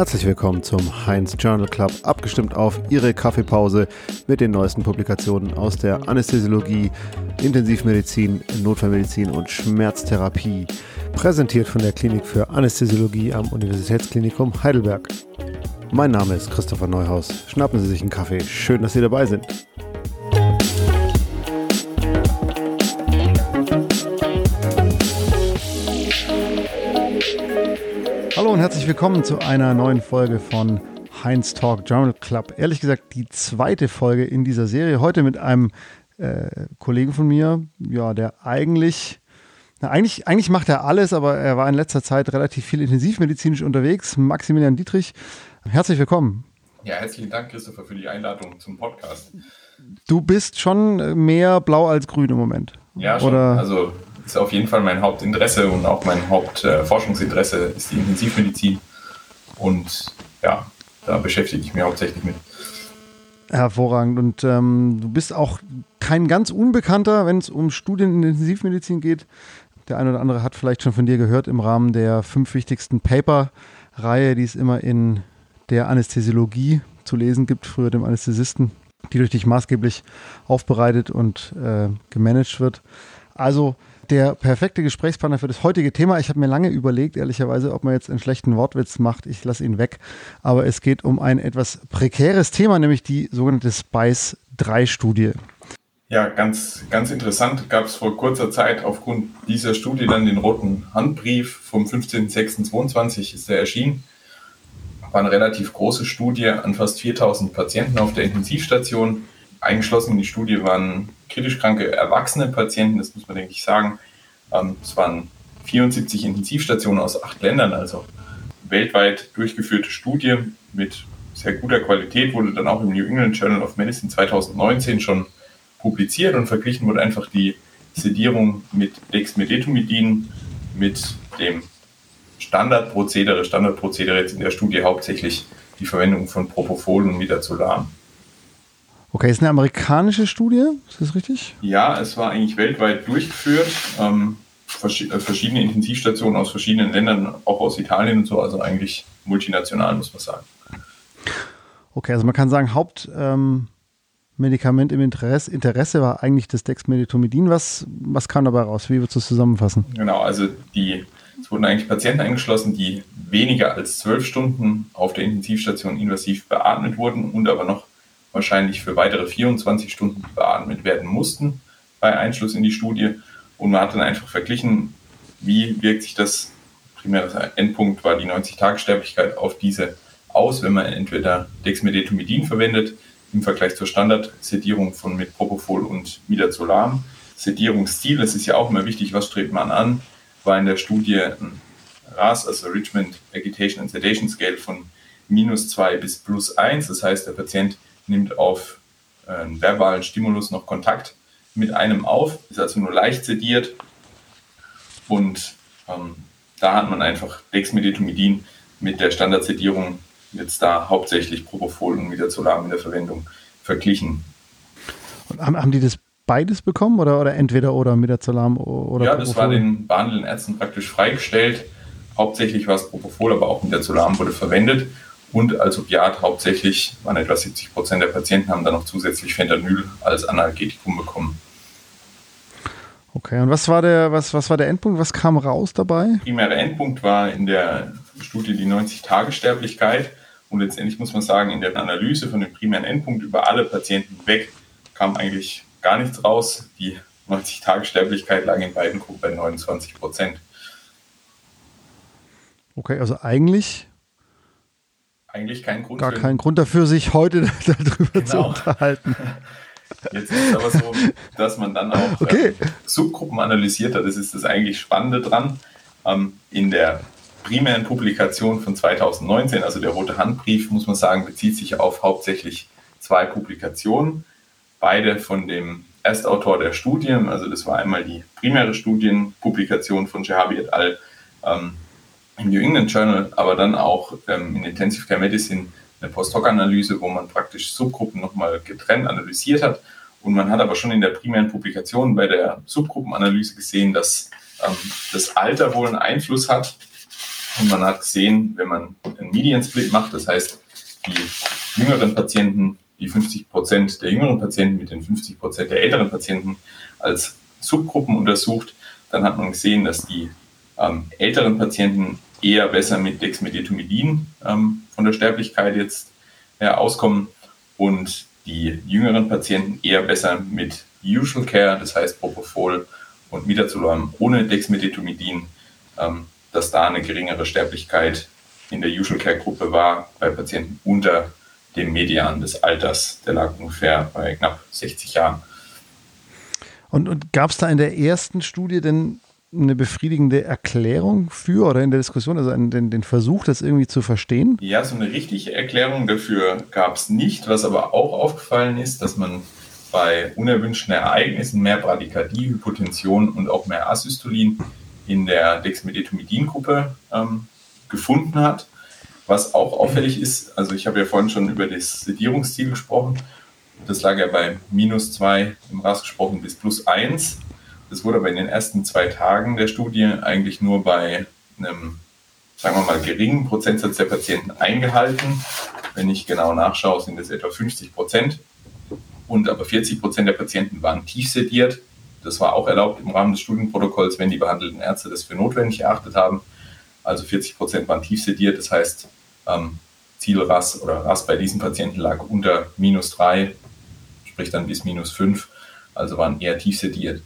Herzlich willkommen zum Heinz Journal Club, abgestimmt auf Ihre Kaffeepause mit den neuesten Publikationen aus der Anästhesiologie, Intensivmedizin, Notfallmedizin und Schmerztherapie. Präsentiert von der Klinik für Anästhesiologie am Universitätsklinikum Heidelberg. Mein Name ist Christopher Neuhaus. Schnappen Sie sich einen Kaffee. Schön, dass Sie dabei sind. Und herzlich willkommen zu einer neuen Folge von Heinz Talk Journal Club. Ehrlich gesagt, die zweite Folge in dieser Serie. Heute mit einem äh, Kollegen von mir, ja, der eigentlich na, eigentlich, eigentlich macht er alles, aber er war in letzter Zeit relativ viel intensivmedizinisch unterwegs. Maximilian Dietrich, herzlich willkommen. Ja, herzlichen Dank, Christopher, für die Einladung zum Podcast. Du bist schon mehr blau als grün im Moment. Ja, schon. Oder? Also ist auf jeden Fall mein Hauptinteresse und auch mein Hauptforschungsinteresse äh, ist die Intensivmedizin. Und ja, da beschäftige ich mich hauptsächlich mit. Hervorragend. Und ähm, du bist auch kein ganz Unbekannter, wenn es um Studien in Intensivmedizin geht. Der eine oder andere hat vielleicht schon von dir gehört im Rahmen der fünf wichtigsten Paper-Reihe, die es immer in der Anästhesiologie zu lesen gibt, früher dem Anästhesisten, die durch dich maßgeblich aufbereitet und äh, gemanagt wird. Also der perfekte Gesprächspartner für das heutige Thema. Ich habe mir lange überlegt, ehrlicherweise, ob man jetzt einen schlechten Wortwitz macht. Ich lasse ihn weg. Aber es geht um ein etwas prekäres Thema, nämlich die sogenannte SPICE-3-Studie. Ja, ganz, ganz interessant. Gab es vor kurzer Zeit aufgrund dieser Studie dann den roten Handbrief vom 15.06.22 ist er erschienen. War eine relativ große Studie an fast 4000 Patienten auf der Intensivstation. Eingeschlossen in die Studie waren kritisch kranke erwachsene Patienten, das muss man denke ich sagen. Ähm, es waren 74 Intensivstationen aus acht Ländern, also weltweit durchgeführte Studie mit sehr guter Qualität, wurde dann auch im New England Journal of Medicine 2019 schon publiziert und verglichen wurde einfach die Sedierung mit Dexmedetomidin mit dem Standardprozedere. Standardprozedere jetzt in der Studie hauptsächlich die Verwendung von Propofol und Midazolam. Okay, ist eine amerikanische Studie, ist das richtig? Ja, es war eigentlich weltweit durchgeführt. Ähm, äh, verschiedene Intensivstationen aus verschiedenen Ländern, auch aus Italien und so, also eigentlich multinational, muss man sagen. Okay, also man kann sagen, Haupt, ähm, im Interesse, Interesse war eigentlich das Dexmedetomidin. Was, was kam dabei raus? Wie würdest du es zusammenfassen? Genau, also die, es wurden eigentlich Patienten eingeschlossen, die weniger als zwölf Stunden auf der Intensivstation invasiv beatmet wurden und aber noch wahrscheinlich für weitere 24 Stunden beatmet werden mussten bei Einschluss in die Studie. Und man hat dann einfach verglichen, wie wirkt sich das, primärer Endpunkt war die 90-Tage-Sterblichkeit auf diese aus, wenn man entweder Dexmedetomidin verwendet, im Vergleich zur Standardsedierung von mit Propofol und Midazolam. Sedierungsstil, das ist ja auch immer wichtig, was strebt man an, war in der Studie ein RAS, also Richmond Agitation and Sedation Scale von minus 2 bis plus 1. Das heißt, der Patient nimmt auf einen verbalen Stimulus noch Kontakt mit einem auf, ist also nur leicht sediert und ähm, da hat man einfach Dexmedetomidin mit der Standardsedierung jetzt da hauptsächlich Propofol und Midazolam in der Verwendung verglichen. Und haben, haben die das beides bekommen oder, oder entweder oder Midazolam oder Ja, Propofol? das war den behandelnden Ärzten praktisch freigestellt. Hauptsächlich war es Propofol, aber auch Midazolam wurde verwendet. Und als Opiat hauptsächlich waren etwa 70 Prozent der Patienten haben dann noch zusätzlich Fentanyl als Analgetikum bekommen. Okay, und was war der, was, was war der Endpunkt? Was kam raus dabei? Primärer Endpunkt war in der Studie die 90-Tage-Sterblichkeit. Und letztendlich muss man sagen, in der Analyse von dem primären Endpunkt über alle Patienten weg kam eigentlich gar nichts raus. Die 90-Tage-Sterblichkeit lag in beiden Gruppen bei 29 Prozent. Okay, also eigentlich eigentlich kein Grund. Gar kein Grund dafür, sich heute darüber genau. zu unterhalten. Jetzt ist es aber so, dass man dann auch okay. äh, Subgruppen analysiert hat. Das ist das eigentlich Spannende dran. Ähm, in der primären Publikation von 2019, also der rote Handbrief, muss man sagen, bezieht sich auf hauptsächlich zwei Publikationen, beide von dem Erstautor der Studien, also das war einmal die primäre Studienpublikation von Shehabi et al. Ähm, im New England Journal, aber dann auch ähm, in Intensive Care Medicine eine Post-Hoc-Analyse, wo man praktisch Subgruppen nochmal getrennt analysiert hat. Und man hat aber schon in der primären Publikation bei der Subgruppenanalyse gesehen, dass ähm, das Alter wohl einen Einfluss hat. Und man hat gesehen, wenn man einen Median-Split macht, das heißt, die jüngeren Patienten, die 50 Prozent der jüngeren Patienten mit den 50 Prozent der älteren Patienten als Subgruppen untersucht, dann hat man gesehen, dass die ähm, älteren Patienten eher besser mit Dexmedetomidin ähm, von der Sterblichkeit jetzt äh, auskommen und die jüngeren Patienten eher besser mit Usual Care, das heißt Propofol und Midazolam ohne Dexmedetomidin, ähm, dass da eine geringere Sterblichkeit in der Usual Care Gruppe war bei Patienten unter dem Median des Alters. Der lag ungefähr bei knapp 60 Jahren. Und, und gab es da in der ersten Studie denn eine befriedigende Erklärung für oder in der Diskussion, also den, den Versuch, das irgendwie zu verstehen? Ja, so eine richtige Erklärung dafür gab es nicht. Was aber auch aufgefallen ist, dass man bei unerwünschten Ereignissen mehr Bradykardie, Hypotension und auch mehr Asystolin in der Dexmedetomidin-Gruppe ähm, gefunden hat. Was auch auffällig ist, also ich habe ja vorhin schon über das Sedierungsziel gesprochen. Das lag ja bei minus 2 im RAS gesprochen bis plus 1. Das wurde aber in den ersten zwei Tagen der Studie eigentlich nur bei einem, sagen wir mal, geringen Prozentsatz der Patienten eingehalten. Wenn ich genau nachschaue, sind es etwa 50 Prozent. Und aber 40 Prozent der Patienten waren tief sediert. Das war auch erlaubt im Rahmen des Studienprotokolls, wenn die behandelten Ärzte das für notwendig erachtet haben. Also 40 Prozent waren tief sediert. Das heißt, ähm, Zielrass oder Rass bei diesen Patienten lag unter minus 3, sprich dann bis minus 5, also waren eher tief sediert.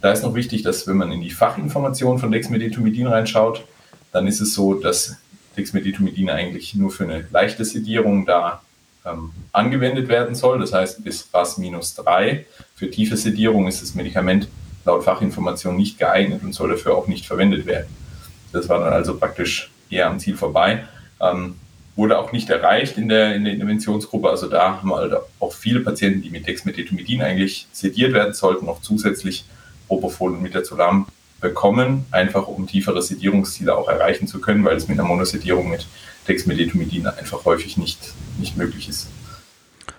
Da ist noch wichtig, dass wenn man in die Fachinformation von Dexmedetomidin reinschaut, dann ist es so, dass Dexmedetomidin eigentlich nur für eine leichte Sedierung da ähm, angewendet werden soll. Das heißt, bis RAS minus 3. Für tiefe Sedierung ist das Medikament laut Fachinformation nicht geeignet und soll dafür auch nicht verwendet werden. Das war dann also praktisch eher am Ziel vorbei. Ähm, wurde auch nicht erreicht in der, in der Interventionsgruppe. Also da haben wir halt auch viele Patienten, die mit Dexmedetomidin eigentlich sediert werden sollten, noch zusätzlich Propofol und Midazolam bekommen, einfach um tiefere Sedierungsziele auch erreichen zu können, weil es mit einer Monosedierung mit Dexmedetomidin einfach häufig nicht, nicht möglich ist.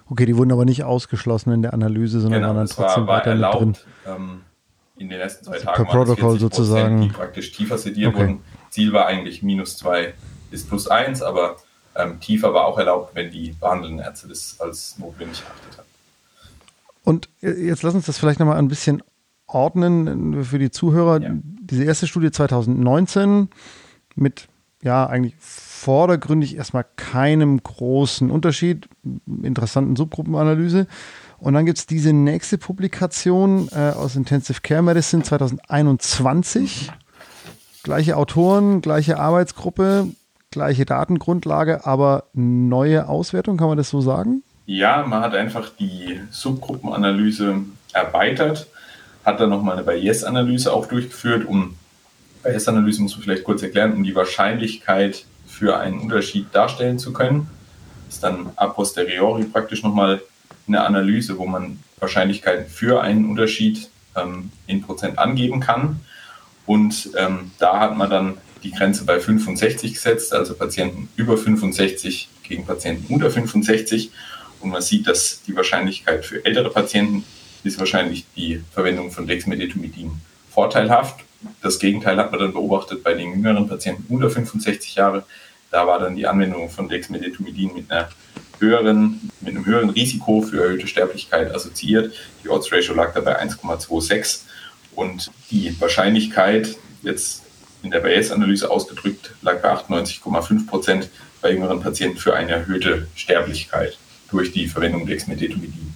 Okay, die wurden aber nicht ausgeschlossen in der Analyse, sondern genau, waren dann trotzdem war, war weiter erlaubt, mit drin. Ähm, in den ersten zwei also Tagen per Protokoll sozusagen, die praktisch tiefer sediert okay. wurden. Ziel war eigentlich minus zwei bis plus eins, aber ähm, tiefer war auch erlaubt, wenn die behandelnden Ärzte das als notwendig erachtet haben. Und jetzt lass uns das vielleicht nochmal ein bisschen ordnen für die Zuhörer. Ja. Diese erste Studie 2019 mit ja eigentlich vordergründig erstmal keinem großen Unterschied, interessanten Subgruppenanalyse. Und dann gibt es diese nächste Publikation äh, aus Intensive Care Medicine 2021. Gleiche Autoren, gleiche Arbeitsgruppe, gleiche Datengrundlage, aber neue Auswertung, kann man das so sagen? Ja, man hat einfach die Subgruppenanalyse erweitert hat dann nochmal eine Bayes-Analyse auch durchgeführt, um Bayes-Analyse muss man vielleicht kurz erklären, um die Wahrscheinlichkeit für einen Unterschied darstellen zu können. Das ist dann a posteriori praktisch nochmal eine Analyse, wo man Wahrscheinlichkeiten für einen Unterschied ähm, in Prozent angeben kann. Und ähm, da hat man dann die Grenze bei 65 gesetzt, also Patienten über 65 gegen Patienten unter 65. Und man sieht, dass die Wahrscheinlichkeit für ältere Patienten ist wahrscheinlich die Verwendung von Dexmedetomidin vorteilhaft. Das Gegenteil hat man dann beobachtet bei den jüngeren Patienten unter 65 Jahre. Da war dann die Anwendung von Dexmedetomidin mit einer höheren, mit einem höheren Risiko für erhöhte Sterblichkeit assoziiert. Die Odds Ratio lag dabei 1,26 und die Wahrscheinlichkeit jetzt in der Bayes-Analyse ausgedrückt lag bei 98,5 Prozent bei jüngeren Patienten für eine erhöhte Sterblichkeit durch die Verwendung Dexmedetomidin.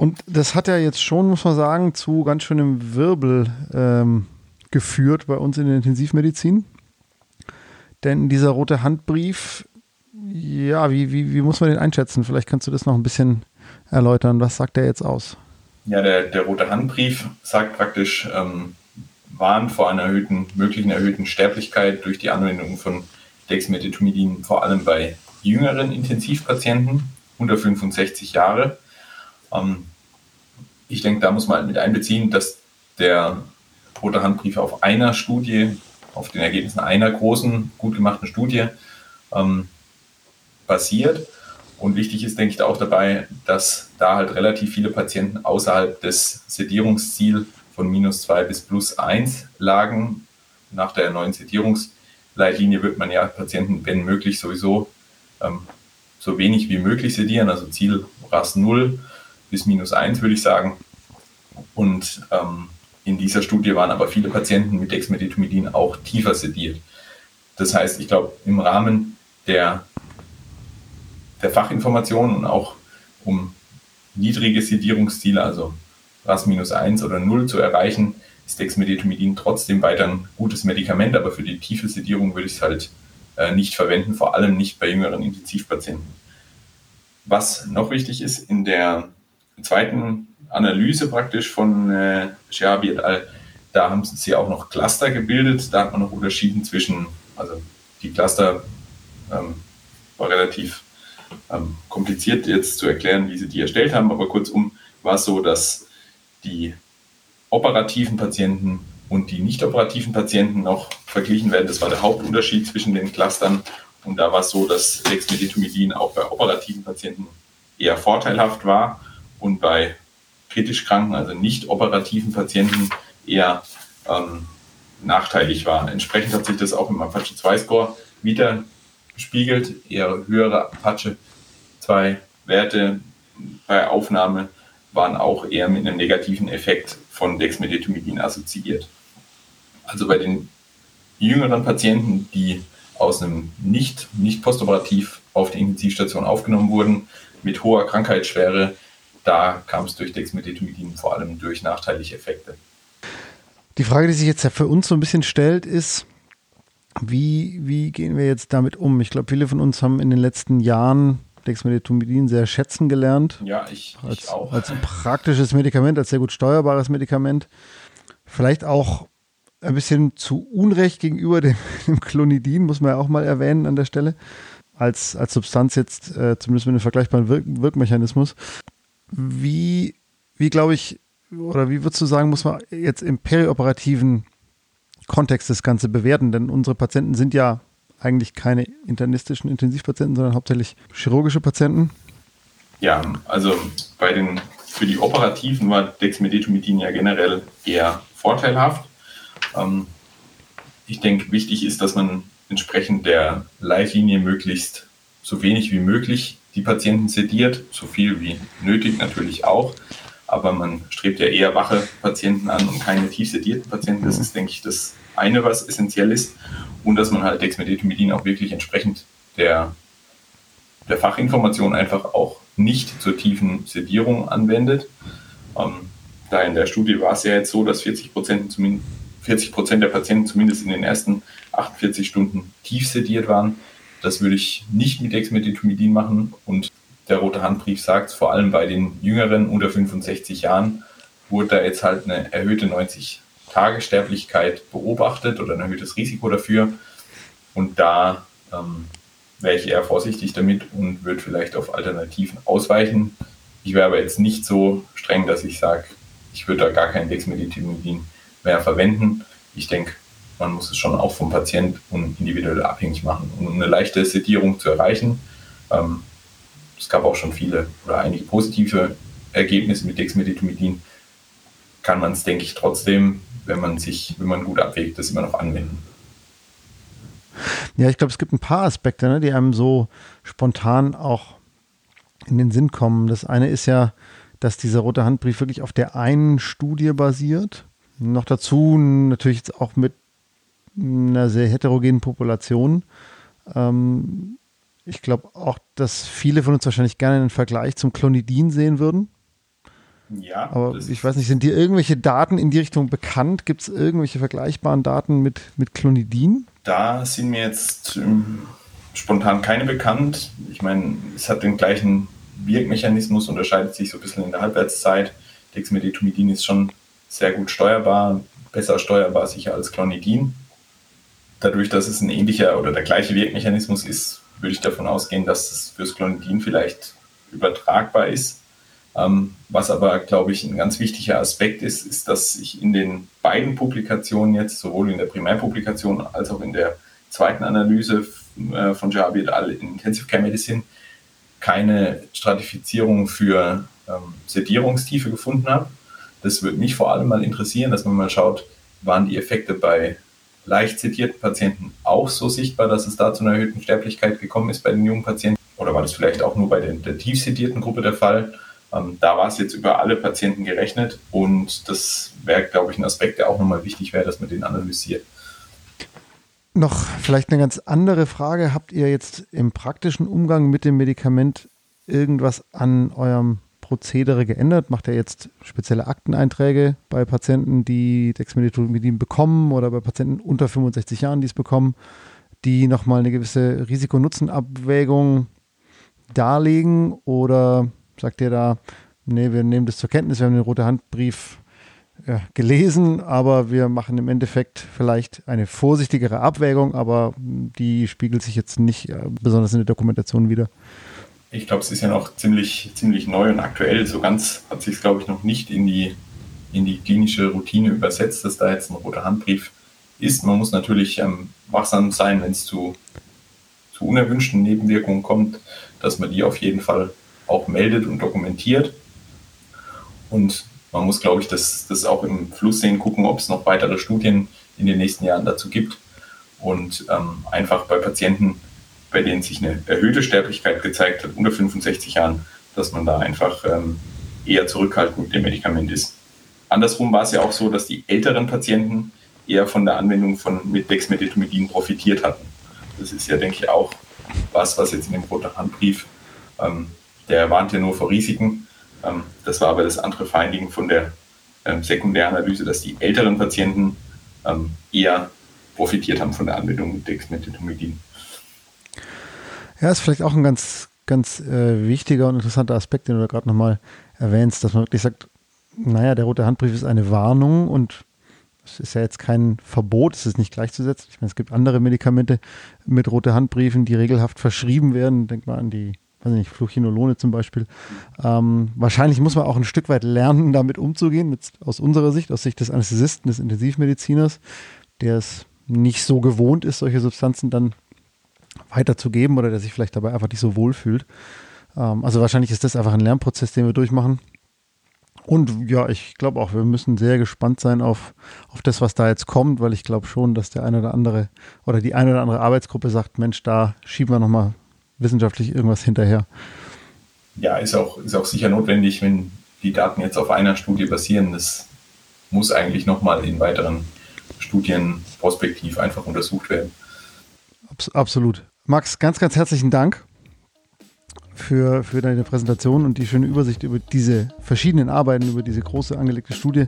Und das hat ja jetzt schon, muss man sagen, zu ganz schönem Wirbel ähm, geführt bei uns in der Intensivmedizin. Denn dieser rote Handbrief, ja, wie, wie, wie muss man den einschätzen? Vielleicht kannst du das noch ein bisschen erläutern. Was sagt der jetzt aus? Ja, der, der rote Handbrief sagt praktisch, ähm, Warn vor einer erhöhten, möglichen erhöhten Sterblichkeit durch die Anwendung von Dexmedetomidin, vor allem bei jüngeren Intensivpatienten unter 65 Jahre. Ähm, ich denke, da muss man halt mit einbeziehen, dass der Rote Handbrief auf einer Studie, auf den Ergebnissen einer großen, gut gemachten Studie ähm, basiert. Und wichtig ist, denke ich, auch dabei, dass da halt relativ viele Patienten außerhalb des Sedierungsziels von minus 2 bis plus 1 lagen. Nach der neuen Sedierungsleitlinie wird man ja Patienten, wenn möglich, sowieso ähm, so wenig wie möglich sedieren, also Ziel RAS 0 bis minus 1 würde ich sagen. Und ähm, in dieser Studie waren aber viele Patienten mit Dexmedetomidin auch tiefer sediert. Das heißt, ich glaube, im Rahmen der, der Fachinformationen und auch um niedrige Sedierungsziele, also RAS minus 1 oder 0 zu erreichen, ist Dexmedetomidin trotzdem weiter ein gutes Medikament, aber für die tiefe Sedierung würde ich es halt äh, nicht verwenden, vor allem nicht bei jüngeren Intensivpatienten. Was noch wichtig ist, in der zweiten Analyse praktisch von äh, Scherbi et al., da haben sie auch noch Cluster gebildet. Da hat man noch unterschieden zwischen, also die Cluster ähm, war relativ ähm, kompliziert jetzt zu erklären, wie sie die erstellt haben, aber kurzum war es so, dass die operativen Patienten und die nicht operativen Patienten noch verglichen werden. Das war der Hauptunterschied zwischen den Clustern. Und da war es so, dass Dexmedetomidin auch bei operativen Patienten eher vorteilhaft war und bei kritisch kranken, also nicht operativen Patienten eher ähm, nachteilig war. Entsprechend hat sich das auch im Apache 2 Score wieder gespiegelt, eher höhere Apache 2 Werte bei Aufnahme waren auch eher mit einem negativen Effekt von Dexmedetomidin assoziiert. Also bei den jüngeren Patienten, die aus einem nicht, nicht postoperativ auf die Intensivstation aufgenommen wurden, mit hoher Krankheitsschwere, da kam es durch Dexmedetomidin vor allem durch nachteilige Effekte. Die Frage, die sich jetzt für uns so ein bisschen stellt, ist, wie, wie gehen wir jetzt damit um? Ich glaube, viele von uns haben in den letzten Jahren Dexmedetomidin sehr schätzen gelernt. Ja, ich, ich als, auch. Als praktisches Medikament, als sehr gut steuerbares Medikament. Vielleicht auch ein bisschen zu Unrecht gegenüber dem, dem Clonidin, muss man ja auch mal erwähnen an der Stelle. Als, als Substanz jetzt, äh, zumindest mit einem vergleichbaren Wirk Wirkmechanismus. Wie, wie glaube ich, oder wie würdest du sagen, muss man jetzt im perioperativen Kontext das Ganze bewerten? Denn unsere Patienten sind ja eigentlich keine internistischen Intensivpatienten, sondern hauptsächlich chirurgische Patienten. Ja, also bei den, für die Operativen war Dexmedetomidin ja generell eher vorteilhaft. Ähm, ich denke, wichtig ist, dass man entsprechend der Leitlinie möglichst so wenig wie möglich die Patienten sediert, so viel wie nötig natürlich auch. Aber man strebt ja eher wache Patienten an und keine tief sedierten Patienten. Das ist, denke ich, das eine, was essentiell ist. Und dass man halt Dexmedetomidin auch wirklich entsprechend der, der Fachinformation einfach auch nicht zur tiefen Sedierung anwendet. Ähm, da in der Studie war es ja jetzt so, dass 40 Prozent 40 Prozent der Patienten zumindest in den ersten 48 Stunden tief sediert waren. Das würde ich nicht mit Dexmedetomidin machen. Und der Rote Handbrief sagt, vor allem bei den Jüngeren unter 65 Jahren wurde da jetzt halt eine erhöhte 90 Tage Sterblichkeit beobachtet oder ein erhöhtes Risiko dafür. Und da ähm, wäre ich eher vorsichtig damit und würde vielleicht auf Alternativen ausweichen. Ich wäre aber jetzt nicht so streng, dass ich sage, ich würde da gar kein Dexmedetomidin mehr verwenden. Ich denke, man muss es schon auch vom Patient und individuell abhängig machen, um eine leichte Sedierung zu erreichen. Ähm, es gab auch schon viele oder einige positive Ergebnisse mit Dexmedetomidin. Kann man es, denke ich, trotzdem, wenn man sich, wenn man gut abwägt, das immer noch anwenden. Ja, ich glaube, es gibt ein paar Aspekte, ne, die einem so spontan auch in den Sinn kommen. Das eine ist ja, dass dieser rote Handbrief wirklich auf der einen Studie basiert. Noch dazu natürlich jetzt auch mit einer sehr heterogenen Population. Ähm, ich glaube auch, dass viele von uns wahrscheinlich gerne einen Vergleich zum Clonidin sehen würden. Ja. Aber ich weiß nicht, sind dir irgendwelche Daten in die Richtung bekannt? Gibt es irgendwelche vergleichbaren Daten mit, mit Clonidin? Da sind mir jetzt ähm, spontan keine bekannt. Ich meine, es hat den gleichen Wirkmechanismus, unterscheidet sich so ein bisschen in der Halbwertszeit. Dexmedetomidin ist schon sehr gut steuerbar, besser steuerbar sicher als Clonidin. Dadurch, dass es ein ähnlicher oder der gleiche Wirkmechanismus ist, würde ich davon ausgehen, dass es fürs Clonidin vielleicht übertragbar ist. Ähm, was aber, glaube ich, ein ganz wichtiger Aspekt ist, ist, dass ich in den beiden Publikationen jetzt, sowohl in der Primärpublikation als auch in der zweiten Analyse äh, von Jabi et al. in Intensive Care Medicine, keine Stratifizierung für ähm, Sedierungstiefe gefunden habe. Das würde mich vor allem mal interessieren, dass man mal schaut, waren die Effekte bei leicht zitierten Patienten auch so sichtbar, dass es da zu einer erhöhten Sterblichkeit gekommen ist bei den jungen Patienten? Oder war das vielleicht auch nur bei den, der tief zitierten Gruppe der Fall? Ähm, da war es jetzt über alle Patienten gerechnet und das wäre, glaube ich, ein Aspekt, der auch nochmal wichtig wäre, dass man den analysiert. Noch vielleicht eine ganz andere Frage. Habt ihr jetzt im praktischen Umgang mit dem Medikament irgendwas an eurem Prozedere geändert? Macht ihr jetzt spezielle Akteneinträge bei Patienten, die Dexmedetomidin bekommen oder bei Patienten unter 65 Jahren, die es bekommen, die nochmal eine gewisse Risiko-Nutzen-Abwägung darlegen? Oder sagt ihr da, nee, wir nehmen das zur Kenntnis, wir haben den roten Handbrief ja, gelesen, aber wir machen im Endeffekt vielleicht eine vorsichtigere Abwägung, aber die spiegelt sich jetzt nicht äh, besonders in der Dokumentation wieder ich glaube, es ist ja noch ziemlich, ziemlich neu und aktuell. So ganz hat sich es, glaube ich, noch nicht in die, in die klinische Routine übersetzt, dass da jetzt ein roter Handbrief ist. Man muss natürlich ähm, wachsam sein, wenn es zu, zu unerwünschten Nebenwirkungen kommt, dass man die auf jeden Fall auch meldet und dokumentiert. Und man muss, glaube ich, das, das auch im Fluss sehen, gucken, ob es noch weitere Studien in den nächsten Jahren dazu gibt. Und ähm, einfach bei Patienten bei denen sich eine erhöhte Sterblichkeit gezeigt hat, unter 65 Jahren, dass man da einfach ähm, eher zurückhaltend mit dem Medikament ist. Andersrum war es ja auch so, dass die älteren Patienten eher von der Anwendung von Dexmedetomidin profitiert hatten. Das ist ja, denke ich, auch was, was jetzt in dem roten Handbrief, ähm, der warnt ja nur vor Risiken. Ähm, das war aber das andere Finding von der ähm, Sekundäranalyse, dass die älteren Patienten ähm, eher profitiert haben von der Anwendung mit Dexmedetomidin. Ja, ist vielleicht auch ein ganz, ganz äh, wichtiger und interessanter Aspekt, den du da gerade nochmal erwähnst, dass man wirklich sagt, naja, der rote Handbrief ist eine Warnung und es ist ja jetzt kein Verbot, es ist nicht gleichzusetzen. Ich meine, es gibt andere Medikamente mit rote Handbriefen, die regelhaft verschrieben werden. Denk mal an die, weiß nicht, Fluchinolone zum Beispiel. Ähm, wahrscheinlich muss man auch ein Stück weit lernen, damit umzugehen, mit, aus unserer Sicht, aus Sicht des Anästhesisten, des Intensivmediziners, der es nicht so gewohnt ist, solche Substanzen dann weiterzugeben oder der sich vielleicht dabei einfach nicht so wohl fühlt. Ähm, also wahrscheinlich ist das einfach ein Lernprozess, den wir durchmachen. Und ja, ich glaube auch, wir müssen sehr gespannt sein auf, auf das, was da jetzt kommt, weil ich glaube schon, dass der eine oder andere oder die eine oder andere Arbeitsgruppe sagt, Mensch, da schieben wir nochmal wissenschaftlich irgendwas hinterher. Ja, ist auch, ist auch sicher notwendig, wenn die Daten jetzt auf einer Studie basieren. Das muss eigentlich nochmal in weiteren Studien prospektiv einfach untersucht werden. Absolut. Max, ganz, ganz herzlichen Dank für, für deine Präsentation und die schöne Übersicht über diese verschiedenen Arbeiten, über diese große angelegte Studie,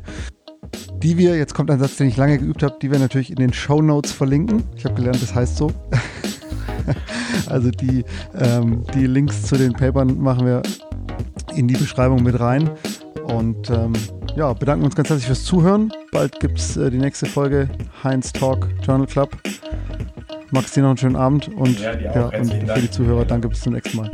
die wir, jetzt kommt ein Satz, den ich lange geübt habe, die wir natürlich in den Show Notes verlinken. Ich habe gelernt, das heißt so. also die, ähm, die Links zu den Papern machen wir in die Beschreibung mit rein. Und ähm, ja, bedanken uns ganz herzlich fürs Zuhören. Bald gibt es äh, die nächste Folge Heinz Talk Journal Club. Max, dir noch einen schönen Abend und, ja, ja, und für die Zuhörer danke bis zum nächsten Mal.